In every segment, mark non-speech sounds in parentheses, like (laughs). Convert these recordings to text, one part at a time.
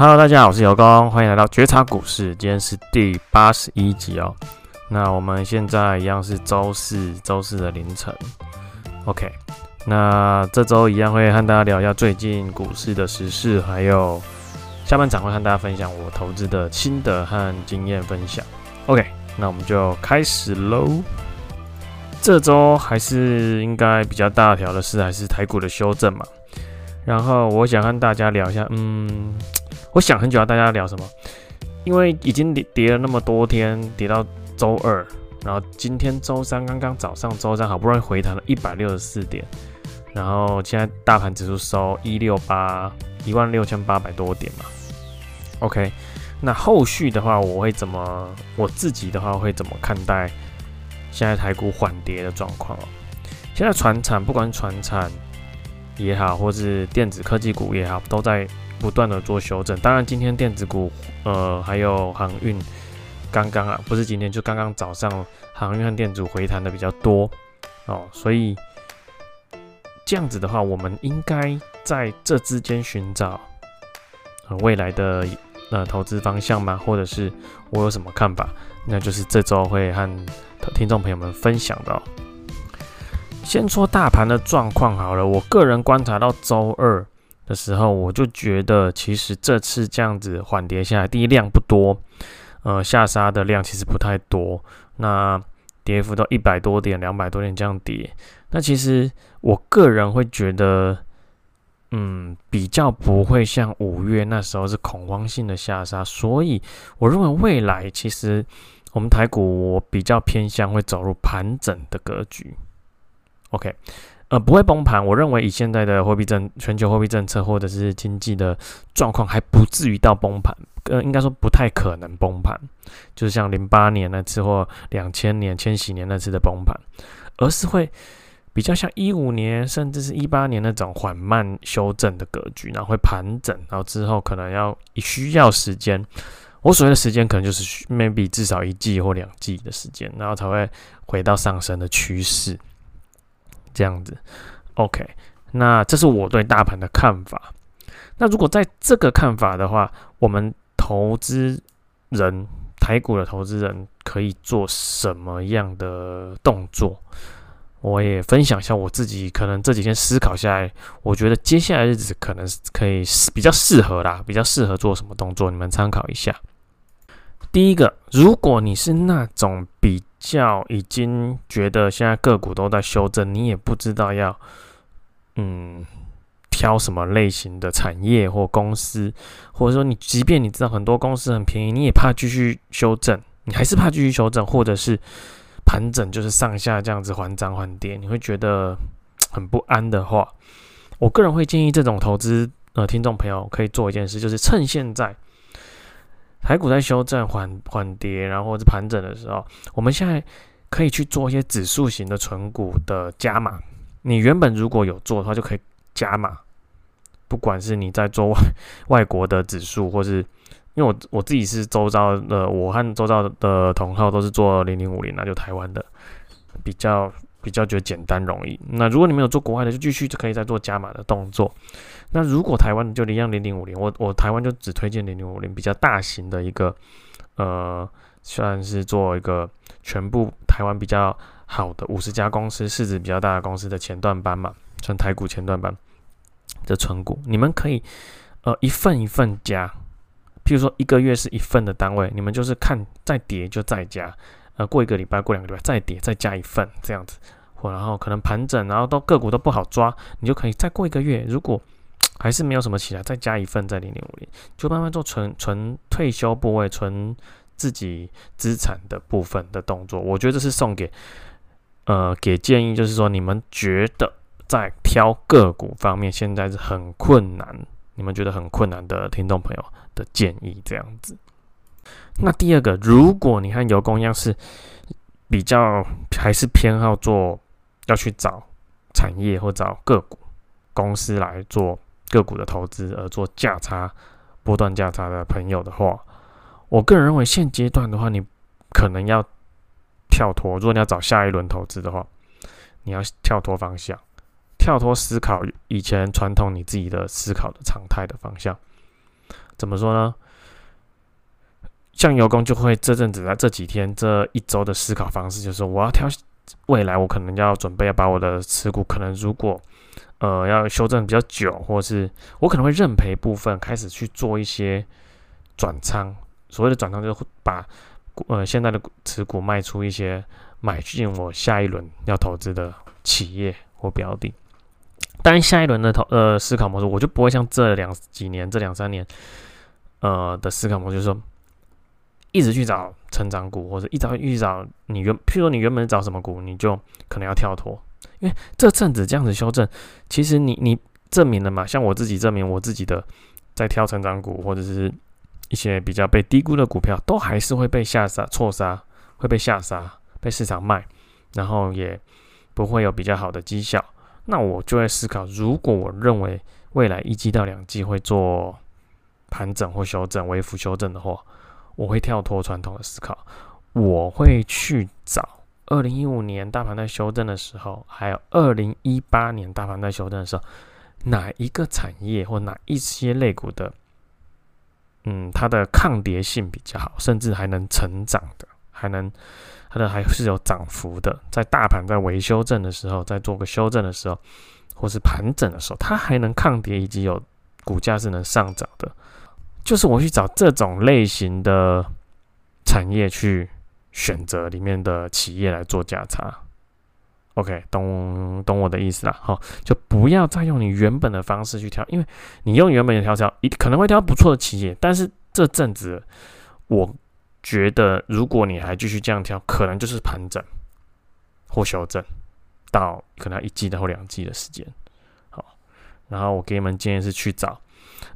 Hello，大家好，我是尤工，欢迎来到觉察股市。今天是第八十一集哦。那我们现在一样是周四，周四的凌晨。OK，那这周一样会和大家聊一下最近股市的时事，还有下半场会和大家分享我投资的心得和经验分享。OK，那我们就开始喽。这周还是应该比较大条的事，还是台股的修正嘛。然后我想和大家聊一下，嗯。我想很久要大家聊什么，因为已经跌跌了那么多天，跌到周二，然后今天周三刚刚早上周三好不容易回弹了一百六十四点，然后现在大盘指数收一六八一万六千八百多点嘛。OK，那后续的话我会怎么，我自己的话会怎么看待现在台股缓跌的状况？现在船产不管船产也好，或是电子科技股也好，都在。不断的做修正，当然今天电子股，呃，还有航运，刚刚啊，不是今天，就刚刚早上航运和电子回弹的比较多哦，所以这样子的话，我们应该在这之间寻找呃未来的呃投资方向吗？或者是我有什么看法？那就是这周会和听众朋友们分享的。先说大盘的状况好了，我个人观察到周二。的时候，我就觉得其实这次这样子缓跌下来，第一量不多，呃，下杀的量其实不太多，那跌幅到一百多点、两百多点这样跌，那其实我个人会觉得，嗯，比较不会像五月那时候是恐慌性的下杀，所以我认为未来其实我们台股我比较偏向会走入盘整的格局，OK。呃，不会崩盘。我认为以现在的货币政全球货币政策或者是经济的状况，还不至于到崩盘。呃，应该说不太可能崩盘，就是像零八年那次或两千年、千禧年那次的崩盘，而是会比较像一五年甚至是一八年那种缓慢修正的格局，然后会盘整，然后之后可能要需要时间。我所谓的时间，可能就是 maybe 至少一季或两季的时间，然后才会回到上升的趋势。这样子，OK，那这是我对大盘的看法。那如果在这个看法的话，我们投资人，台股的投资人可以做什么样的动作？我也分享一下我自己可能这几天思考下来，我觉得接下来日子可能可以比较适合啦，比较适合做什么动作，你们参考一下。第一个，如果你是那种比较已经觉得现在个股都在修正，你也不知道要嗯挑什么类型的产业或公司，或者说你即便你知道很多公司很便宜，你也怕继续修正，你还是怕继续修正，或者是盘整就是上下这样子缓涨缓跌，你会觉得很不安的话，我个人会建议这种投资呃听众朋友可以做一件事，就是趁现在。台股在修正缓缓跌，然后是盘整的时候，我们现在可以去做一些指数型的存股的加码。你原本如果有做的话，就可以加码。不管是你在做外 (laughs) 外国的指数，或是因为我我自己是周遭的，我和周遭的同号都是做零零五零，那就台湾的比较。比较觉得简单容易。那如果你没有做国外的，就继续就可以再做加码的动作。那如果台湾就一样零零五零，我我台湾就只推荐零零五零比较大型的一个，呃，算是做一个全部台湾比较好的五十家公司市值比较大的公司的前段班嘛，算台股前段班的存股，你们可以呃一份一份加，譬如说一个月是一份的单位，你们就是看再跌就再加，呃过一个礼拜过两个礼拜再跌再加一份这样子。或然后可能盘整，然后都个股都不好抓，你就可以再过一个月，如果 (tsk) 还是没有什么起来，再加一份在零点五零，就慢慢做存存退休部位、存自己资产的部分的动作。我觉得这是送给呃给建议，就是说你们觉得在挑个股方面现在是很困难，你们觉得很困难的听众朋友的建议这样子。那第二个，如果你和尤工一样是比较还是偏好做。要去找产业或找个股公司来做个股的投资，而做价差波段价差的朋友的话，我个人认为现阶段的话，你可能要跳脱。如果你要找下一轮投资的话，你要跳脱方向，跳脱思考以前传统你自己的思考的常态的方向，怎么说呢？像油工就会这阵子在这几天这一周的思考方式，就是我要挑未来，我可能要准备要把我的持股，可能如果呃要修正比较久，或是我可能会认赔部分开始去做一些转仓。所谓的转仓就是把呃现在的持股卖出一些，买进我下一轮要投资的企业或标的。当然，下一轮的投呃思考模式，我就不会像这两几年、这两三年呃的思考模式，就是说。一直去找成长股，或者一直去找你原，譬如说你原本找什么股，你就可能要跳脱，因为这阵子这样子修正，其实你你证明了嘛，像我自己证明我自己的，在挑成长股或者是一些比较被低估的股票，都还是会被下杀错杀，会被下杀，被市场卖，然后也不会有比较好的绩效。那我就会思考，如果我认为未来一季到两季会做盘整或修正、微幅修正的话。我会跳脱传统的思考，我会去找二零一五年大盘在修正的时候，还有二零一八年大盘在修正的时候，哪一个产业或哪一些类股的，嗯，它的抗跌性比较好，甚至还能成长的，还能它的还是有涨幅的，在大盘在微修正的时候，在做个修正的时候，或是盘整的时候，它还能抗跌，以及有股价是能上涨的。就是我去找这种类型的产业去选择里面的企业来做价差，OK，懂懂我的意思啦？好，就不要再用你原本的方式去挑，因为你用原本的挑挑，一可能会挑不错的企业，但是这阵子我觉得，如果你还继续这样挑，可能就是盘整或修正到可能一季或两季的时间。好，然后我给你们建议是去找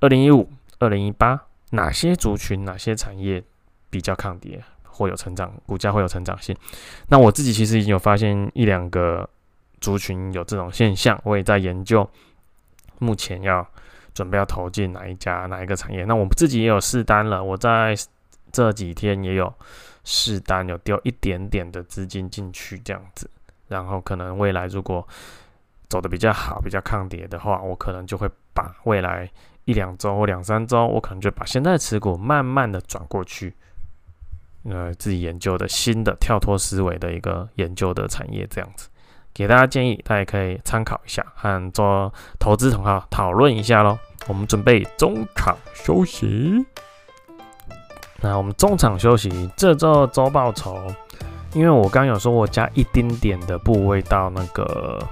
二零一五。二零一八，哪些族群、哪些产业比较抗跌，或有成长，股价会有成长性？那我自己其实已经有发现一两个族群有这种现象，我也在研究，目前要准备要投进哪一家、哪一个产业。那我们自己也有试单了，我在这几天也有试单，有丢一点点的资金进去这样子，然后可能未来如果走得比较好、比较抗跌的话，我可能就会把未来。一两周或两三周，我可能就把现在持股慢慢的转过去，呃，自己研究的新的跳脱思维的一个研究的产业，这样子给大家建议，大家可以参考一下，和做投资同好讨论一下喽。我们准备中场休息，那我们中场休息，这周周报酬，因为我刚有说我加一丁点的部位到那个。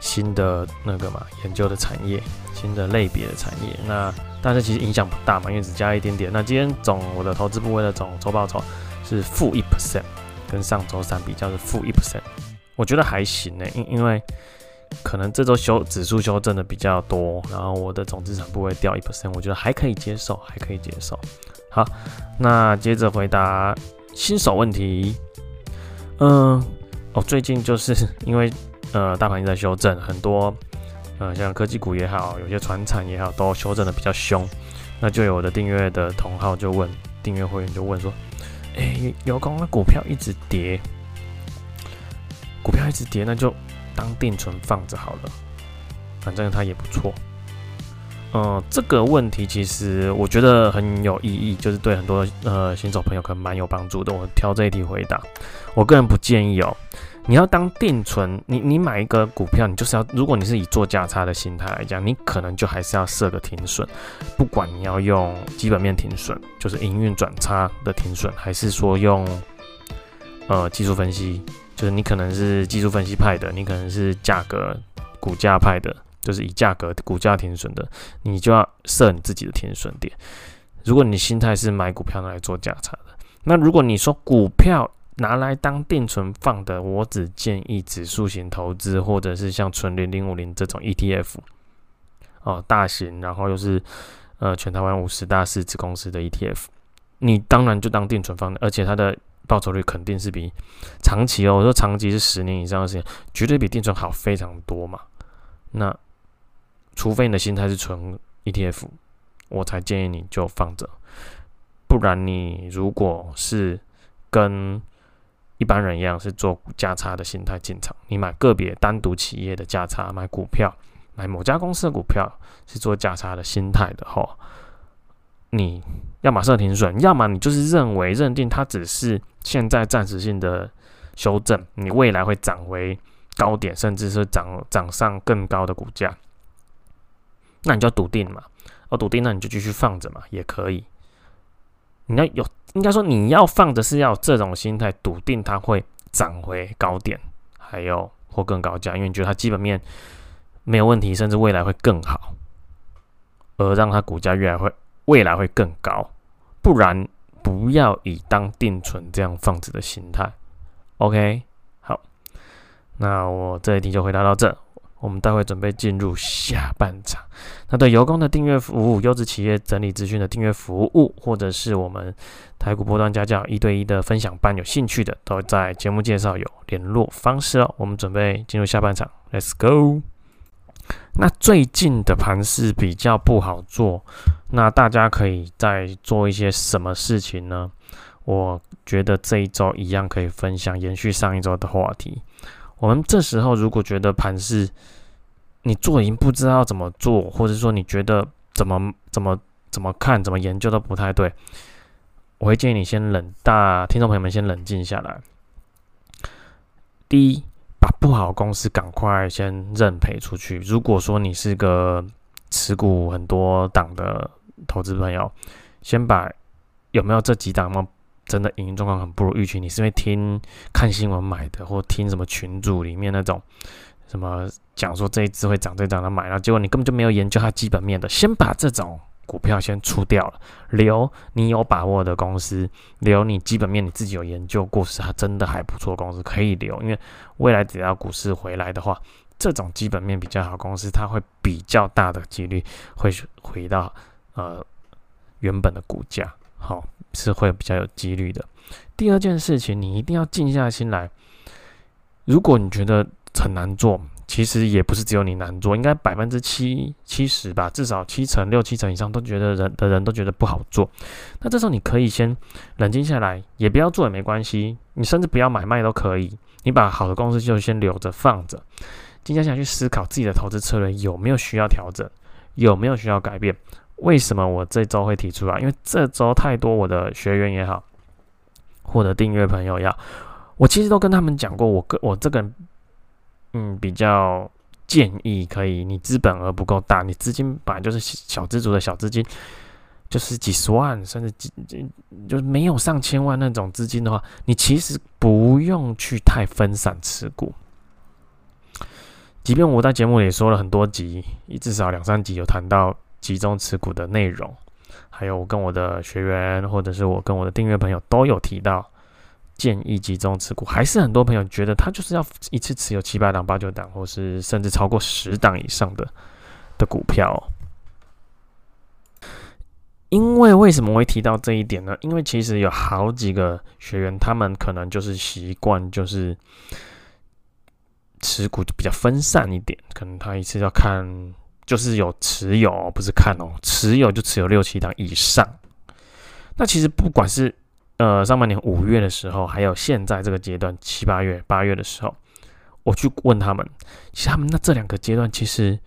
新的那个嘛，研究的产业，新的类别的产业，那但是其实影响不大嘛，因为只加一点点。那今天总我的投资部位的总周报酬是负一 percent，跟上周三比较是负一 percent，我觉得还行呢，因因为可能这周修指数修正的比较多，然后我的总资产部位掉一 percent，我觉得还可以接受，还可以接受。好，那接着回答新手问题，嗯，哦，最近就是因为。呃，大盘也在修正，很多呃，像科技股也好，有些船产也好，都修正的比较凶。那就有的订阅的同号就问，订阅会员就问说：“哎、欸，有空那股票一直跌，股票一直跌，那就当定存放着好了，反正它也不错。”嗯，这个问题其实我觉得很有意义，就是对很多呃新手朋友可能蛮有帮助的。我挑这一题回答，我个人不建议哦。你要当定存，你你买一个股票，你就是要，如果你是以做价差的心态来讲，你可能就还是要设个停损，不管你要用基本面停损，就是营运转差的停损，还是说用呃技术分析，就是你可能是技术分析派的，你可能是价格股价派的，就是以价格股价停损的，你就要设你自己的停损点。如果你心态是买股票来做价差的，那如果你说股票，拿来当定存放的，我只建议指数型投资，或者是像纯零零五零这种 ETF，哦，大型，然后又是呃全台湾五十大市值公司的 ETF，你当然就当定存放，而且它的报酬率肯定是比长期哦，我说长期是十年以上的时间，绝对比定存好非常多嘛。那除非你的心态是纯 ETF，我才建议你就放着，不然你如果是跟一般人一样是做价差的心态进场，你买个别单独企业的价差，买股票，买某家公司的股票是做价差的心态的话，你要么设停损，要么你就是认为认定它只是现在暂时性的修正，你未来会涨回高点，甚至是涨涨上更高的股价，那你就要笃定嘛。哦，笃定，那你就继续放着嘛，也可以。你要有，应该说你要放的是要这种心态，笃定它会涨回高点，还有或更高价，因为你觉得它基本面没有问题，甚至未来会更好，而让它股价越来会未来会更高。不然不要以当定存这样放着的心态。OK，好，那我这一题就回答到这。我们待会准备进入下半场。那对油工的订阅服务、优质企业整理资讯的订阅服务，或者是我们台股波段家教一对一的分享班，有兴趣的都在节目介绍有联络方式哦。我们准备进入下半场，Let's go。那最近的盘势比较不好做，那大家可以再做一些什么事情呢？我觉得这一周一样可以分享，延续上一周的话题。我们这时候如果觉得盘是你做已经不知道怎么做，或者说你觉得怎么怎么怎么看怎么研究都不太对，我会建议你先冷，大听众朋友们先冷静下来。第一，把不好的公司赶快先认赔出去。如果说你是个持股很多档的投资朋友，先把有没有这几档吗？真的营运状况很不如预期，你是因为听看新闻买的，或听什么群组里面那种什么讲说这一支会涨，这涨的买，然后结果你根本就没有研究它基本面的，先把这种股票先出掉了，留你有把握的公司，留你基本面你自己有研究过是它真的还不错公司可以留，因为未来只要股市回来的话，这种基本面比较好公司，它会比较大的几率会回到呃原本的股价，好。是会比较有几率的。第二件事情，你一定要静下心来。如果你觉得很难做，其实也不是只有你难做，应该百分之七七十吧，至少七成六七成以上都觉得人的人都觉得不好做。那这时候你可以先冷静下来，也不要做也没关系，你甚至不要买卖都可以。你把好的公司就先留着放着，静下心来去思考自己的投资策略有没有需要调整，有没有需要改变。为什么我这周会提出来？因为这周太多我的学员也好，或者订阅朋友也好，我其实都跟他们讲过，我个我这个人，嗯，比较建议可以，你资本额不够大，你资金本来就是小资族的小资金，就是几十万甚至几几，就是没有上千万那种资金的话，你其实不用去太分散持股。即便我在节目里说了很多集，至少两三集有谈到。集中持股的内容，还有我跟我的学员，或者是我跟我的订阅朋友都有提到，建议集中持股。还是很多朋友觉得他就是要一次持有七八档、八九档，或是甚至超过十档以上的的股票。因为为什么我会提到这一点呢？因为其实有好几个学员，他们可能就是习惯就是持股就比较分散一点，可能他一次要看。就是有持有，不是看哦，持有就持有六七档以上。那其实不管是呃上半年五月的时候，还有现在这个阶段七八月、八月的时候，我去问他们，其实他们那这两个阶段，其实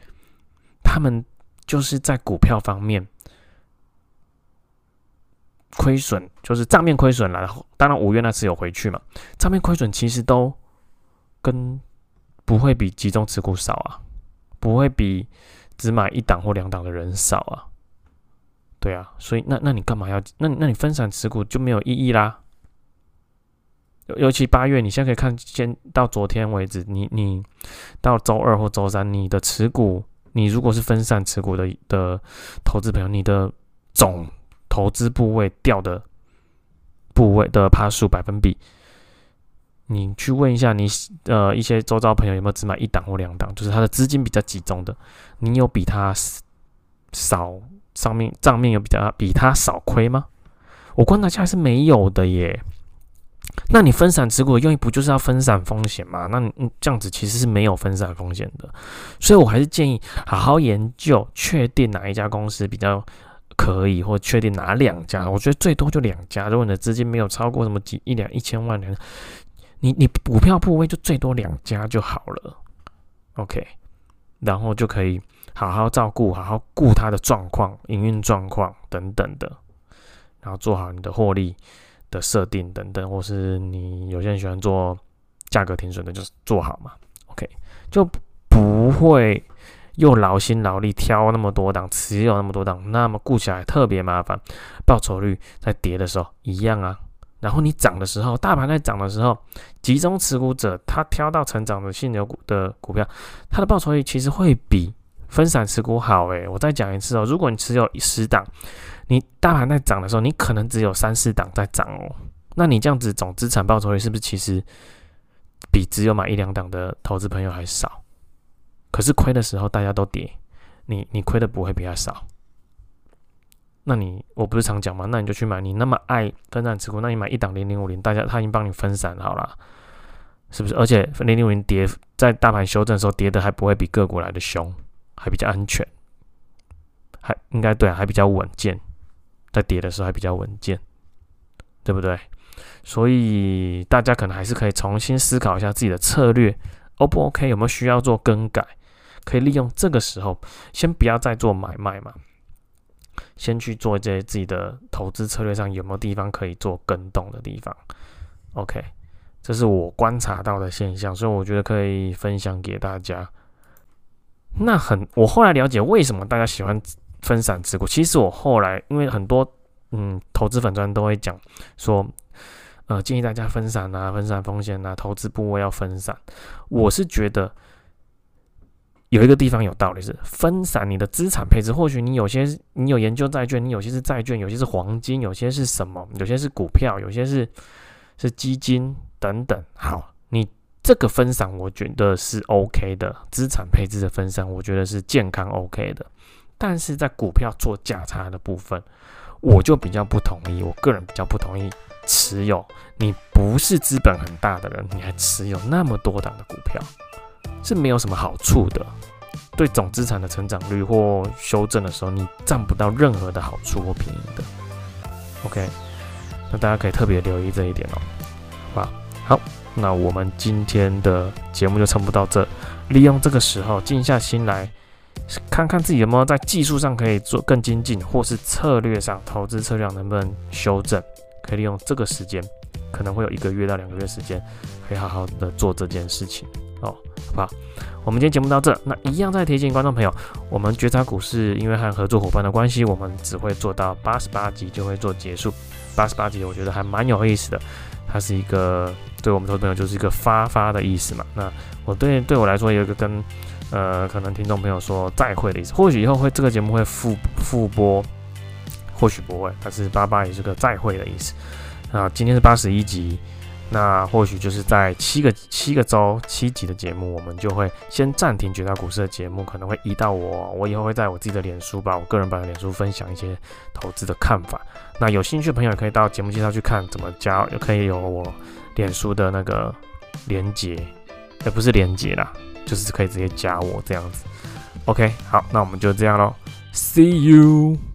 他们就是在股票方面亏损，就是账面亏损了。然后当然五月那次有回去嘛，账面亏损其实都跟不会比集中持股少啊，不会比。只买一档或两档的人少啊，对啊，所以那那你干嘛要？那那你分散持股就没有意义啦。尤其八月，你现在可以看，先到昨天为止，你你到周二或周三，你的持股，你如果是分散持股的的投资朋友，你的总投资部位掉的部位的趴数百分比。你去问一下你呃一些周遭朋友有没有只买一档或两档，就是他的资金比较集中的，你有比他少上面账面有比较比他少亏吗？我观察下来是没有的耶。那你分散持股的用意不就是要分散风险吗？那你这样子其实是没有分散风险的，所以我还是建议好好研究，确定哪一家公司比较可以，或确定哪两家。我觉得最多就两家，如果你的资金没有超过什么几一两一千万两。你你股票部位就最多两家就好了，OK，然后就可以好好照顾，好好顾他的状况、营运状况等等的，然后做好你的获利的设定等等，或是你有些人喜欢做价格停损的，就是做好嘛。OK，就不会又劳心劳力挑那么多档，持有那么多档，那么顾起来特别麻烦，报酬率在跌的时候一样啊。然后你涨的时候，大盘在涨的时候，集中持股者他挑到成长的现有股的股票，它的报酬率其实会比分散持股好诶。我再讲一次哦，如果你持有十档，你大盘在涨的时候，你可能只有三四档在涨哦。那你这样子总资产报酬率是不是其实比只有买一两档的投资朋友还少？可是亏的时候大家都跌，你你亏的不会比较少。那你我不是常讲吗？那你就去买，你那么爱分散持股，那你买一档零零五零，大家他已经帮你分散好了，是不是？而且零零五零跌在大盘修正的时候跌的还不会比个股来的凶，还比较安全，还应该对，还比较稳健，在跌的时候还比较稳健，对不对？所以大家可能还是可以重新思考一下自己的策略，O 不 OK？有没有需要做更改？可以利用这个时候，先不要再做买卖嘛。先去做一些自己的投资策略上有没有地方可以做跟动的地方？OK，这是我观察到的现象，所以我觉得可以分享给大家。那很，我后来了解为什么大家喜欢分散持股。其实我后来因为很多嗯投资粉专都会讲说，呃建议大家分散啊，分散风险啊，投资部位要分散。我是觉得。有一个地方有道理是分散你的资产配置，或许你有些你有研究债券，你有些是债券，有些是黄金，有些是什么，有些是股票，有些是是基金等等。好，你这个分散我觉得是 OK 的，资产配置的分散我觉得是健康 OK 的。但是在股票做价差的部分，我就比较不同意，我个人比较不同意持有。你不是资本很大的人，你还持有那么多档的股票。是没有什么好处的，对总资产的成长率或修正的时候，你占不到任何的好处或便宜的。OK，那大家可以特别留意这一点哦，好吧？好，那我们今天的节目就差不到这。利用这个时候静下心来，看看自己有没有在技术上可以做更精进，或是策略上投资策略能不能修正，可以利用这个时间，可能会有一个月到两个月时间，可以好好的做这件事情。哦，好吧，我们今天节目到这。那一样再提醒观众朋友，我们觉察股市因为和合作伙伴的关系，我们只会做到八十八集就会做结束。八十八集我觉得还蛮有意思的，它是一个对我们投资朋友就是一个发发的意思嘛。那我对对我来说有一个跟呃可能听众朋友说再会的意思，或许以后会这个节目会复复播，或许不会，但是八八也是个再会的意思。啊，今天是八十一集。那或许就是在七个七个周七集的节目，我们就会先暂停觉察股市的节目，可能会移到我，我以后会在我自己的脸书吧，我个人版的脸书分享一些投资的看法。那有兴趣的朋友可以到节目介绍去看怎么加，也可以有我脸书的那个连接，也不是连接啦，就是可以直接加我这样子。OK，好，那我们就这样喽，See you。